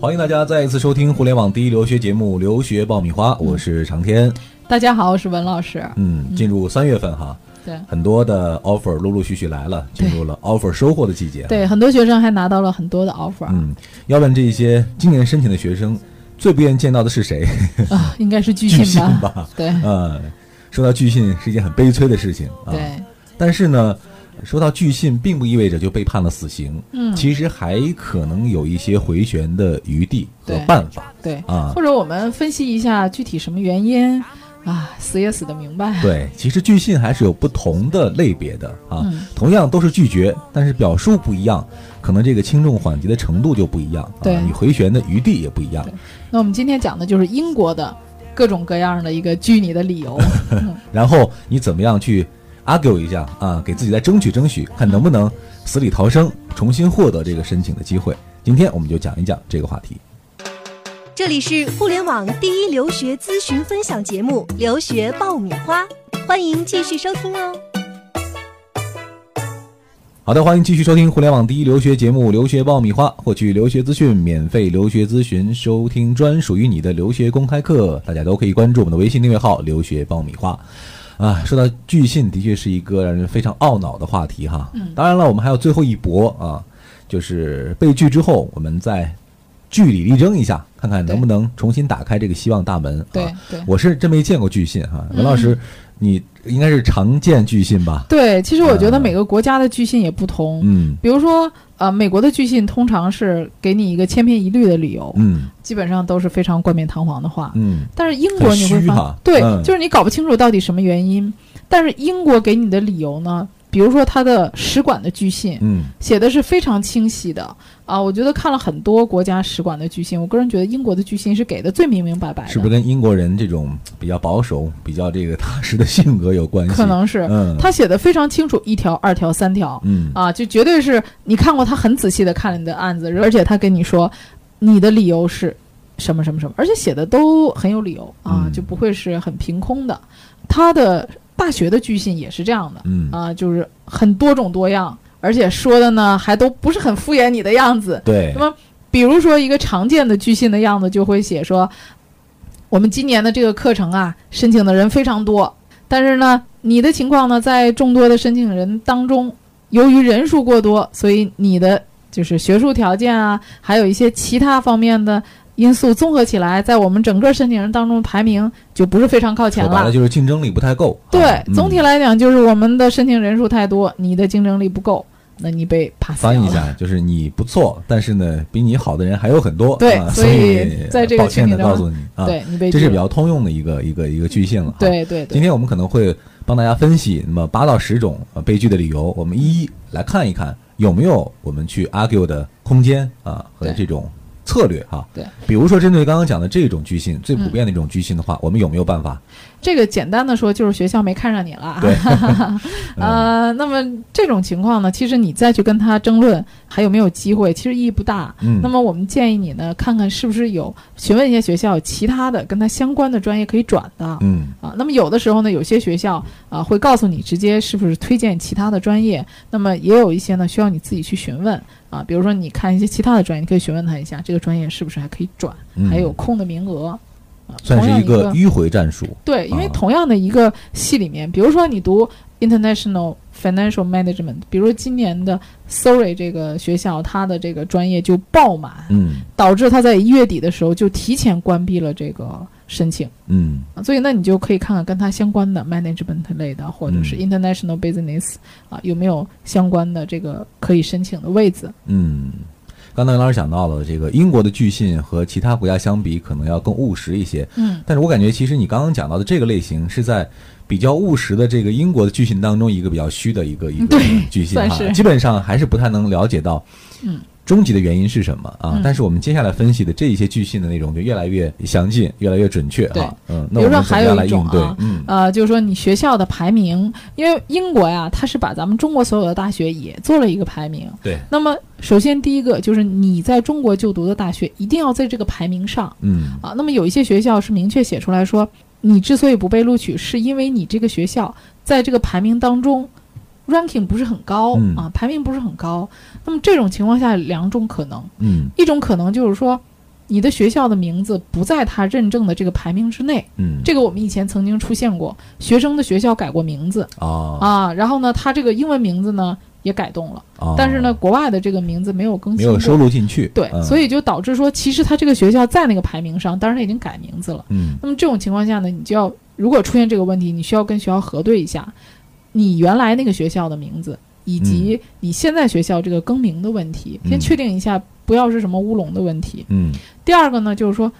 欢迎大家再一次收听互联网第一留学节目《留学爆米花》，我是长天。大家好，我是文老师。嗯，进入三月份哈，对，很多的 offer 陆陆续续来了，进入了 offer 收获的季节。对，很多学生还拿到了很多的 offer。嗯，要问这些今年申请的学生，最不愿意见到的是谁？啊，应该是拒 信吧？对，呃，收到拒信是一件很悲催的事情啊。对，但是呢。收到拒信，并不意味着就被判了死刑。嗯，其实还可能有一些回旋的余地和办法。对啊，或者我们分析一下具体什么原因啊，死也死得明白。对，其实拒信还是有不同的类别的啊，同样都是拒绝，但是表述不一样，可能这个轻重缓急的程度就不一样。对，你回旋的余地也不一样。那我们今天讲的就是英国的各种各样的一个拒你的理由，然后你怎么样去？argue 一下啊，给自己再争取争取，看能不能死里逃生，重新获得这个申请的机会。今天我们就讲一讲这个话题。这里是互联网第一留学咨询分享节目《留学爆米花》，欢迎继续收听哦。好的，欢迎继续收听互联网第一留学节目《留学爆米花》，获取留学资讯，免费留学咨询，收听专属于你的留学公开课。大家都可以关注我们的微信订阅号“留学爆米花”。啊，说到拒信，的确是一个让人非常懊恼的话题哈。嗯，当然了，我们还有最后一搏啊，就是被拒之后，我们再据理力争一下，看看能不能重新打开这个希望大门。对对，我是真没见过巨信哈，文老师。你应该是常见巨信吧？对，其实我觉得每个国家的巨信也不同。嗯，比如说，呃，美国的巨信通常是给你一个千篇一律的理由，嗯，基本上都是非常冠冕堂皇的话，嗯。但是英国你会发，对，就是你搞不清楚到底什么原因。但是英国给你的理由呢？比如说他的使馆的拒信，嗯，写的是非常清晰的啊。我觉得看了很多国家使馆的拒信，我个人觉得英国的拒信是给的最明明白白的。是不是跟英国人这种比较保守、比较这个踏实的性格有关系？可能是，嗯，他写的非常清楚，一条、二条、三条，嗯啊，就绝对是你看过他很仔细的看了你的案子，而且他跟你说你的理由是什么什么什么，而且写的都很有理由啊，就不会是很凭空的。他的。大学的拒信也是这样的，嗯啊，就是很多种多样，而且说的呢还都不是很敷衍你的样子。对，那么比如说一个常见的拒信的样子，就会写说，我们今年的这个课程啊，申请的人非常多，但是呢，你的情况呢，在众多的申请人当中，由于人数过多，所以你的就是学术条件啊，还有一些其他方面的。因素综合起来，在我们整个申请人当中排名就不是非常靠前了。说白了就是竞争力不太够。对，总体来讲就是我们的申请人数太多，你的竞争力不够，那你被 pass 翻译一下就是你不错，但是呢，比你好的人还有很多。对，所以在这个抱歉的告诉你啊，对你被这是比较通用的一个一个一个句型了。对对。今天我们可能会帮大家分析那么八到十种被拒的理由，我们一一来看一看有没有我们去 argue 的空间啊和这种。策略哈，对，比如说针对刚刚讲的这种居心，最普遍的一种居心的话，我们有没有办法？这个简单的说，就是学校没看上你了。对，呃，那么这种情况呢，其实你再去跟他争论还有没有机会，其实意义不大。嗯，那么我们建议你呢，看看是不是有询问一些学校有其他的跟他相关的专业可以转的。嗯，啊，那么有的时候呢，有些学校啊会告诉你直接是不是推荐其他的专业，那么也有一些呢需要你自己去询问啊，比如说你看一些其他的专业，你可以询问他一下这个专业是不是还可以转，还有空的名额。算是一个迂回战术。对，因为同样的一个系里面，比如说你读 International Financial Management，比如今年的 Surrey 这个学校，它的这个专业就爆满，嗯，导致它在一月底的时候就提前关闭了这个申请，嗯，所以那你就可以看看跟它相关的 Management 类的，或者是 International Business 啊，有没有相关的这个可以申请的位置，嗯。刚才老师讲到了这个英国的巨信和其他国家相比，可能要更务实一些。嗯，但是我感觉其实你刚刚讲到的这个类型是在比较务实的这个英国的巨信当中一个比较虚的一个一个巨信哈，基本上还是不太能了解到。嗯。终极的原因是什么啊？但是我们接下来分析的这一些巨信的内容就越来越详尽，越来越准确哈。嗯，比如说还有一种啊，呃，就是说你学校的排名，因为英国呀，它是把咱们中国所有的大学也做了一个排名。对。那么首先第一个就是你在中国就读的大学一定要在这个排名上。嗯。啊，那么有一些学校是明确写出来说，你之所以不被录取，是因为你这个学校在这个排名当中。ranking 不是很高啊，排名不是很高。那么这种情况下，两种可能。嗯，一种可能就是说，你的学校的名字不在他认证的这个排名之内。嗯，这个我们以前曾经出现过，学生的学校改过名字。啊。啊，然后呢，他这个英文名字呢也改动了，啊，但是呢，国外的这个名字没有更新，没有收录进去，对，嗯、所以就导致说，其实他这个学校在那个排名上，但是他已经改名字了。嗯。那么这种情况下呢，你就要如果出现这个问题，你需要跟学校核对一下，你原来那个学校的名字以及你现在学校这个更名的问题，嗯先确定一下，不要是什么乌龙的问题。嗯第二个呢，就是说，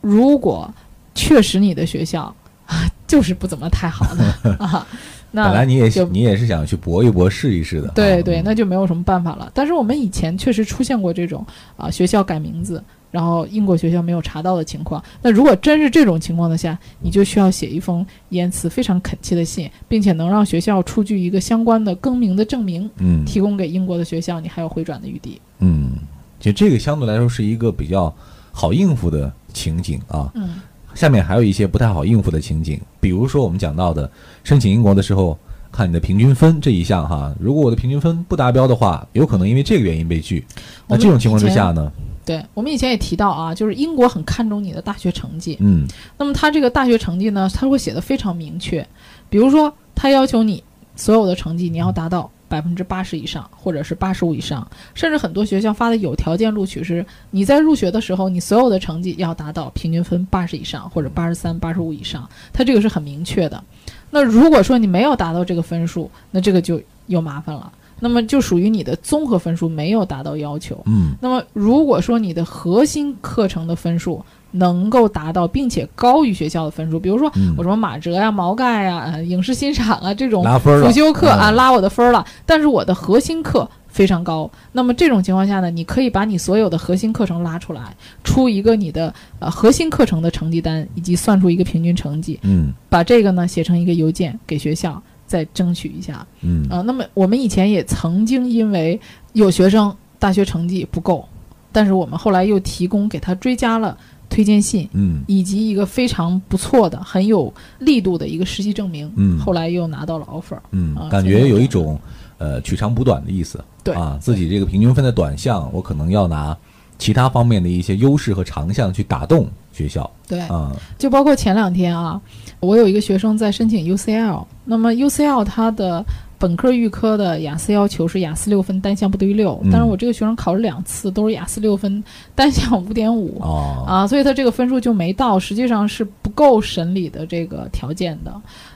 如果确实你的学校啊 就是不怎么太好的 啊，那本来你也就你也是想去搏一搏试一试的，啊对对，嗯那就没有什么办法了。但是我们以前确实出现过这种啊、学校改名字，然后英国学校没有查到的情况。那如果真是这种情况的下，你就需要写一封言辞非常恳切的信，并且能让学校出具一个相关的更名的证明，嗯提供给英国的学校，你还有回转的余地。嗯，其实这个相对来说是一个比较好应付的情景啊。嗯下面还有一些不太好应付的情景，比如说我们讲到的申请英国的时候，看你的平均分这一项哈，如果我的平均分不达标的话，有可能因为这个原因被拒。那这种情况之下呢，对我们以前也提到啊，就是英国很看重你的大学成绩，嗯。那么他这个大学成绩呢，他会写的非常明确，比如说他要求你所有的成绩你要达到百分之八十以上，或者是八十五以上，甚至很多学校发的有条件录取是，你在入学的时候，你所有的成绩要达到平均分八十以上，或者八十三、八十五以上，他这个是很明确的。那如果说你没有达到这个分数，那这个就有麻烦了，那么就属于你的综合分数没有达到要求。嗯。那么，如果说你的核心课程的分数能够达到，并且高于学校的分数，比如说嗯。我什么马哲呀、毛概呀、呃影视欣赏啊这种辅修课啊嗯。拉我的分儿了，但是我的核心课非常高，那么这种情况下呢，你可以把你所有的核心课程拉出来，出一个你的呃核心课程的成绩单，以及算出一个平均成绩，嗯。把这个呢写成一个邮件给学校，再争取一下。嗯啊、那么我们以前也曾经因为有学生大学成绩不够，但是我们后来又提供给他追加了推荐信，嗯以及一个非常不错的、很有力度的一个实习证明。嗯后来又拿到了 offer。嗯啊，感觉有一种呃取长补短的意思。对啊，自己这个平均分的短项，我可能要拿其他方面的一些优势和长项去打动学校对，啊。就包括前两天啊，我有一个学生在申请 UCL，那么 UCL 它的本科预科的雅思要求是雅思六分，单项不低于六，嗯但是我这个学生考了两次都是雅思六分，单项五点五。哦，啊，所以他这个分数就没到，实际上是不够审理的这个条件的。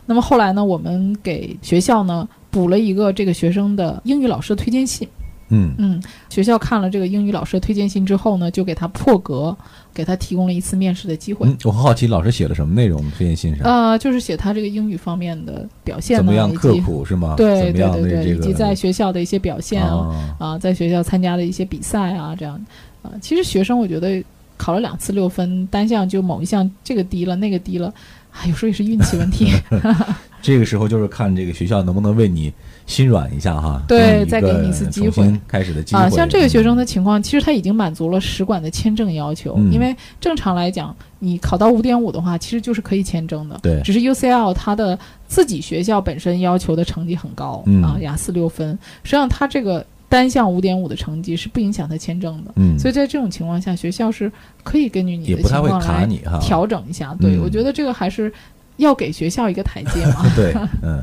那么后来呢，我们给学校呢补了一个这个学生的英语老师的推荐信。嗯嗯，学校看了这个英语老师的推荐信之后呢，就给他破格，给他提供了一次面试的机会。嗯，我很好奇老师写了什么内容推荐信上，呃，就是写他这个英语方面的表现，怎么样刻苦是吗？对对对对，这个以及在学校的一些表现啊，啊，啊，在学校参加的一些比赛啊，这样啊，其实学生我觉得考了两次六分，单项就某一项这个低了，那个低了，啊，有时候也是运气问题。这个时候就是看这个学校能不能为你心软一下哈，对再给你一次机会。开始的机会。啊，像这个学生嗯的情况，其实他已经满足了使馆的签证要求，嗯。因为正常来讲，你考到五点五的话，其实就是可以签证的。对。只是 UCL 它的自己学校本身要求的成绩很高、嗯。啊，雅思六分，实际上他这个单项五点五的成绩是不影响他签证的。嗯，所以在这种情况下，学校是可以根据你的也不太会情况来调整一下。对、嗯我觉得这个还是要给学校一个台阶嘛。对，嗯，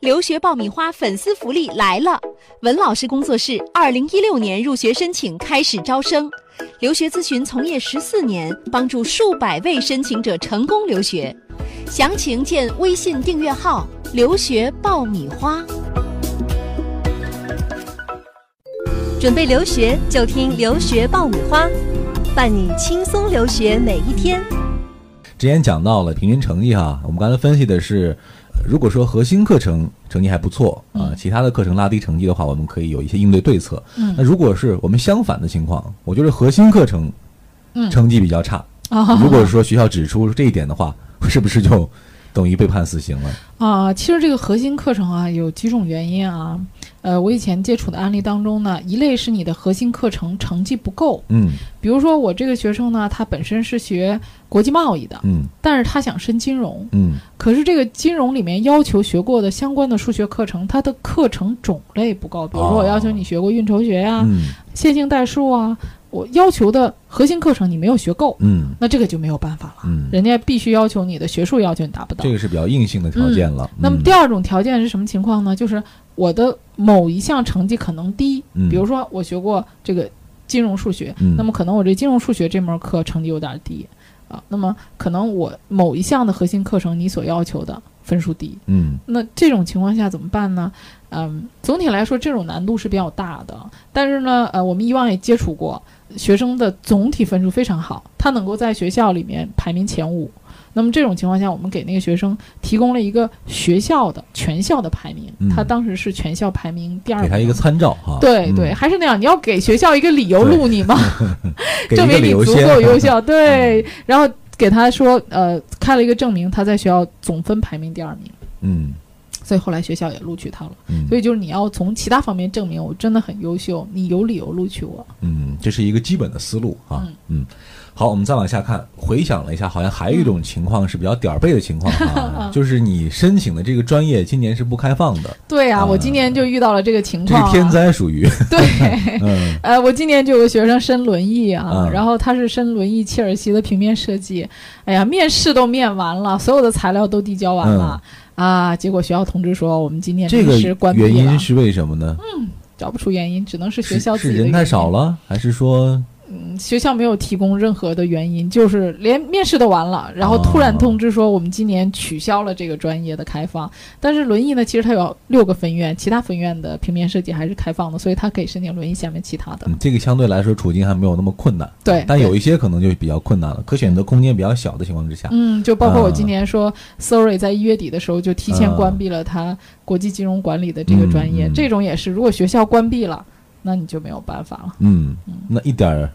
留学爆米花粉丝福利来了！文老师工作室二零一六年入学申请开始招生，留学咨询从业十四年，帮助数百位申请者成功留学。详情见微信订阅号“留学爆米花”。准备留学就听留学爆米花，伴你轻松留学每一天。之前讲到了平均成绩哈，我们刚才分析的是，呃如果说核心课程成绩还不错啊，嗯其他的课程拉低成绩的话，我们可以有一些应对对策。嗯那如果是我们相反的情况，我觉得核心课程嗯成绩比较差，啊，如果说学校指出这一点的话，是不是就等于被判死刑了？啊，其实这个核心课程啊，有几种原因啊。呃，我以前接触的案例当中呢，一类是你的核心课程成绩不够，嗯比如说我这个学生呢，他本身是学国际贸易的，嗯但是他想申金融，嗯可是这个金融里面要求学过的相关的数学课程，它的课程种类不够。比如说，我要求你学过运筹学呀、嗯线性代数啊，我要求的核心课程你没有学够，嗯那这个就没有办法了。嗯，人家必须要求你的学术要求你达不到。这个是比较硬性的条件了。嗯那么第二种条件是什么情况呢？就是我的某一项成绩可能低，嗯比如说我学过这个金融数学，嗯那么可能我这金融数学这门课成绩有点低啊，那么可能我某一项的核心课程你所要求的分数低，嗯那这种情况下怎么办呢？嗯，总体来说这种难度是比较大的，但是呢，呃，我们以往也接触过学生的总体分数非常好，他能够在学校里面排名前五。那么这种情况下，我们给那个学生提供了一个学校的全校的排名，嗯他当时是全校排名第二。给他一个参照哈。嗯对对，，还是那样，你要给学校一个理由录你嘛，给一个证明你足够优秀。对，然后给他说，呃，开了一个证明，他在学校总分排名第二名，嗯所以后来学校也录取他了。嗯，所以就是你要从其他方面证明我真的很优秀，你有理由录取我。嗯，这是一个基本的思路啊。嗯。嗯，好，我们再往下看，回想了一下，好像还有一种情况是比较点儿背的情况啊，就是你申请的这个专业今年是不开放的，对啊，啊我今年就遇到了这个情况、啊。是天灾属于。对，嗯。呃，我今年就有个学生申轮椅啊，嗯。然后他是申轮椅切尔西的平面设计，哎呀，面试都面完了，所有的材料都递交完了、啊，结果学校通知说我们今年嗯这个关闭了，原因是为什么呢？嗯找不出原因，只能是学校自是人太少了，还是说嗯，学校没有提供任何的原因，就是连面试都完了，然后突然哦通知说我们今年取消了这个专业的开放。但是轮椅呢，其实它有六个分院，其他分院的平面设计还是开放的，所以它可以申请轮椅下面其他的。嗯，这个相对来说处境还没有那么困难，对，但有一些可能就比较困难了，可选择空间比较小的情况之下，嗯，就包括我今啊年说，Sorry 在一月底的时候就提前啊关闭了它国际金融管理的这个专业，这种也是，如果学校关闭了，那你就没有办法了。嗯，那一点儿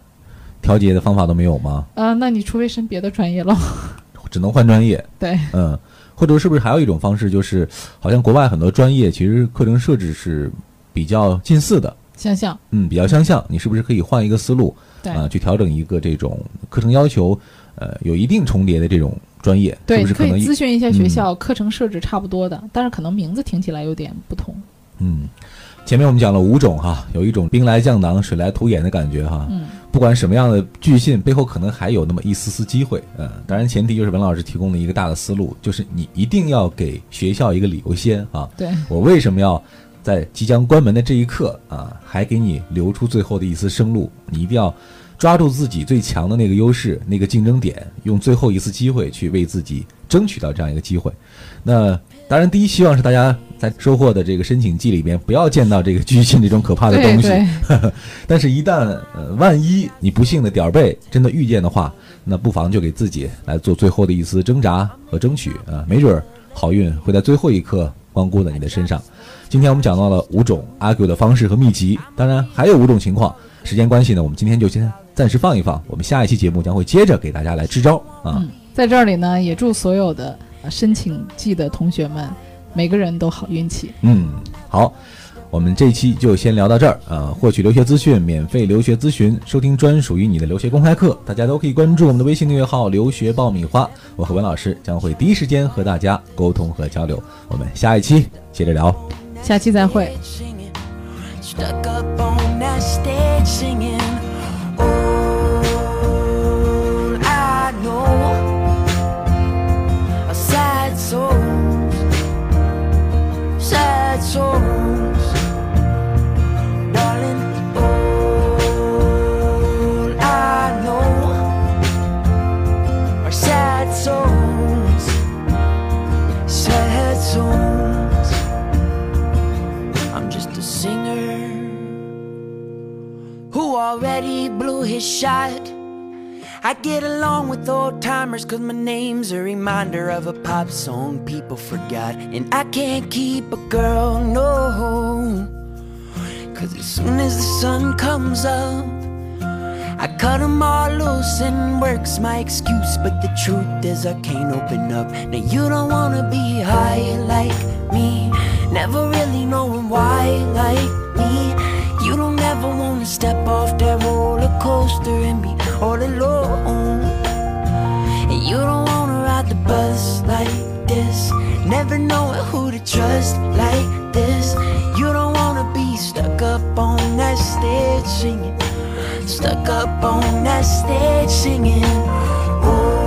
调节的方法都没有吗？啊、那你除非升别的专业了。只能换专业，对，嗯，或者是不是还有一种方式，就是好像国外很多专业其实课程设置是比较近似的，相像，嗯，比较相像，你是不是可以换一个思路对。啊，去调整一个这种课程要求，呃，有一定重叠的这种专业，对，可可以咨询一下学嗯校，课程设置差不多的，但是可能名字听起来有点不同。嗯，前面我们讲了五种哈，有一种兵来将挡，水来土掩的感觉哈。嗯，不管什么样的巨信，背后可能还有那么一丝丝机会。嗯，当然前提就是文老师提供了一个大的思路，就是你一定要给学校一个理由先啊。对，我为什么要在即将关门的这一刻啊，还给你留出最后的一丝生路？你一定要抓住自己最强的那个优势、那个竞争点，用最后一次机会去为自己争取到这样一个机会。那当然，第一希望是大家在收获的这个申请季里边不要见到这个拒信这种可怕的东西。对，但是，一旦呃万一你不幸的点儿背真的遇见的话，那不妨就给自己来做最后的一丝挣扎和争取啊，没准儿好运会在最后一刻光顾在你的身上。今天我们讲到了五种 argue 的方式和秘籍，当然还有五种情况。时间关系呢，我们今天就先暂时放一放，我们下一期节目将会接着给大家来支招啊。嗯，在这里呢，也祝所有的呃申请季的同学们，每个人都好运气。嗯，好，我们这一期就先聊到这儿啊、获取留学资讯，免费留学咨询，收听专属于你的留学公开课，大家都可以关注我们的微信订阅号“留学爆米花”，我和文老师将会第一时间和大家沟通和交流。我们下一期接着聊。下期再会。His shot. I get along with old timers cause my name's a reminder of a pop song people forgot. And I can't keep a girl, no. Cause as soon as the sun comes up, I cut 'em all loose and work's my excuse. But the truth is, I can't open up. Now, you don't wanna be high like me. Never really knowing why, like me. You wanna step off that roller coaster and be all alone. And you don't wanna ride the bus like this. Never knowing who to trust like this. You don't wanna be stuck up on that stage singing. Stuck up on that stage singing. Oh,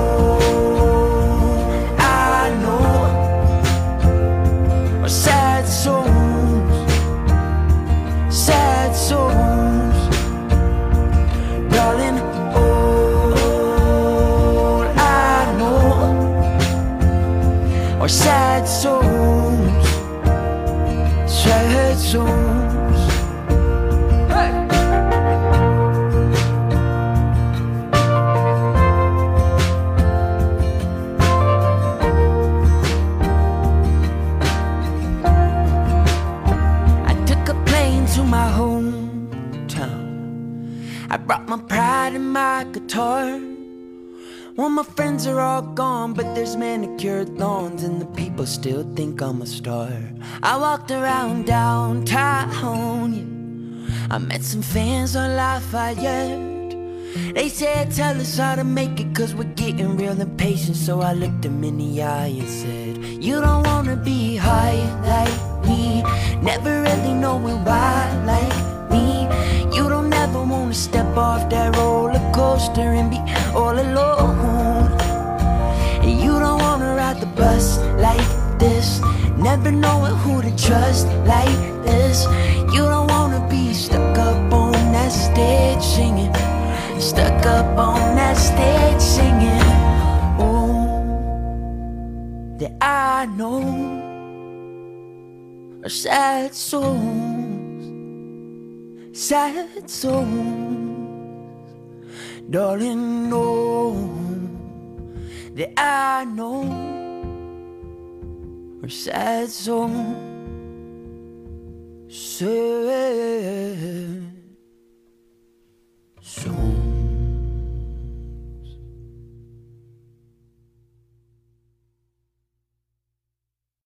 but there's manicured lawns, and the people still think I'm a star. I walked around downtown, yeah. I met some fans on Lafayette. They said, Tell us how to make it, cause we're getting real impatient. So I looked them in the eye and said, You don't wanna be high like me. Never really knowing why like me. You don't ever wanna step off that roller coaster and be all alone. And you don't wanna ride the bus like this. Never knowing who to trust like this. You don't wanna be stuck up on that stage singing. Stuck up on that stage singing. Oh, that I know are sad songs, sad songs. Darling, know that I know sad song ce song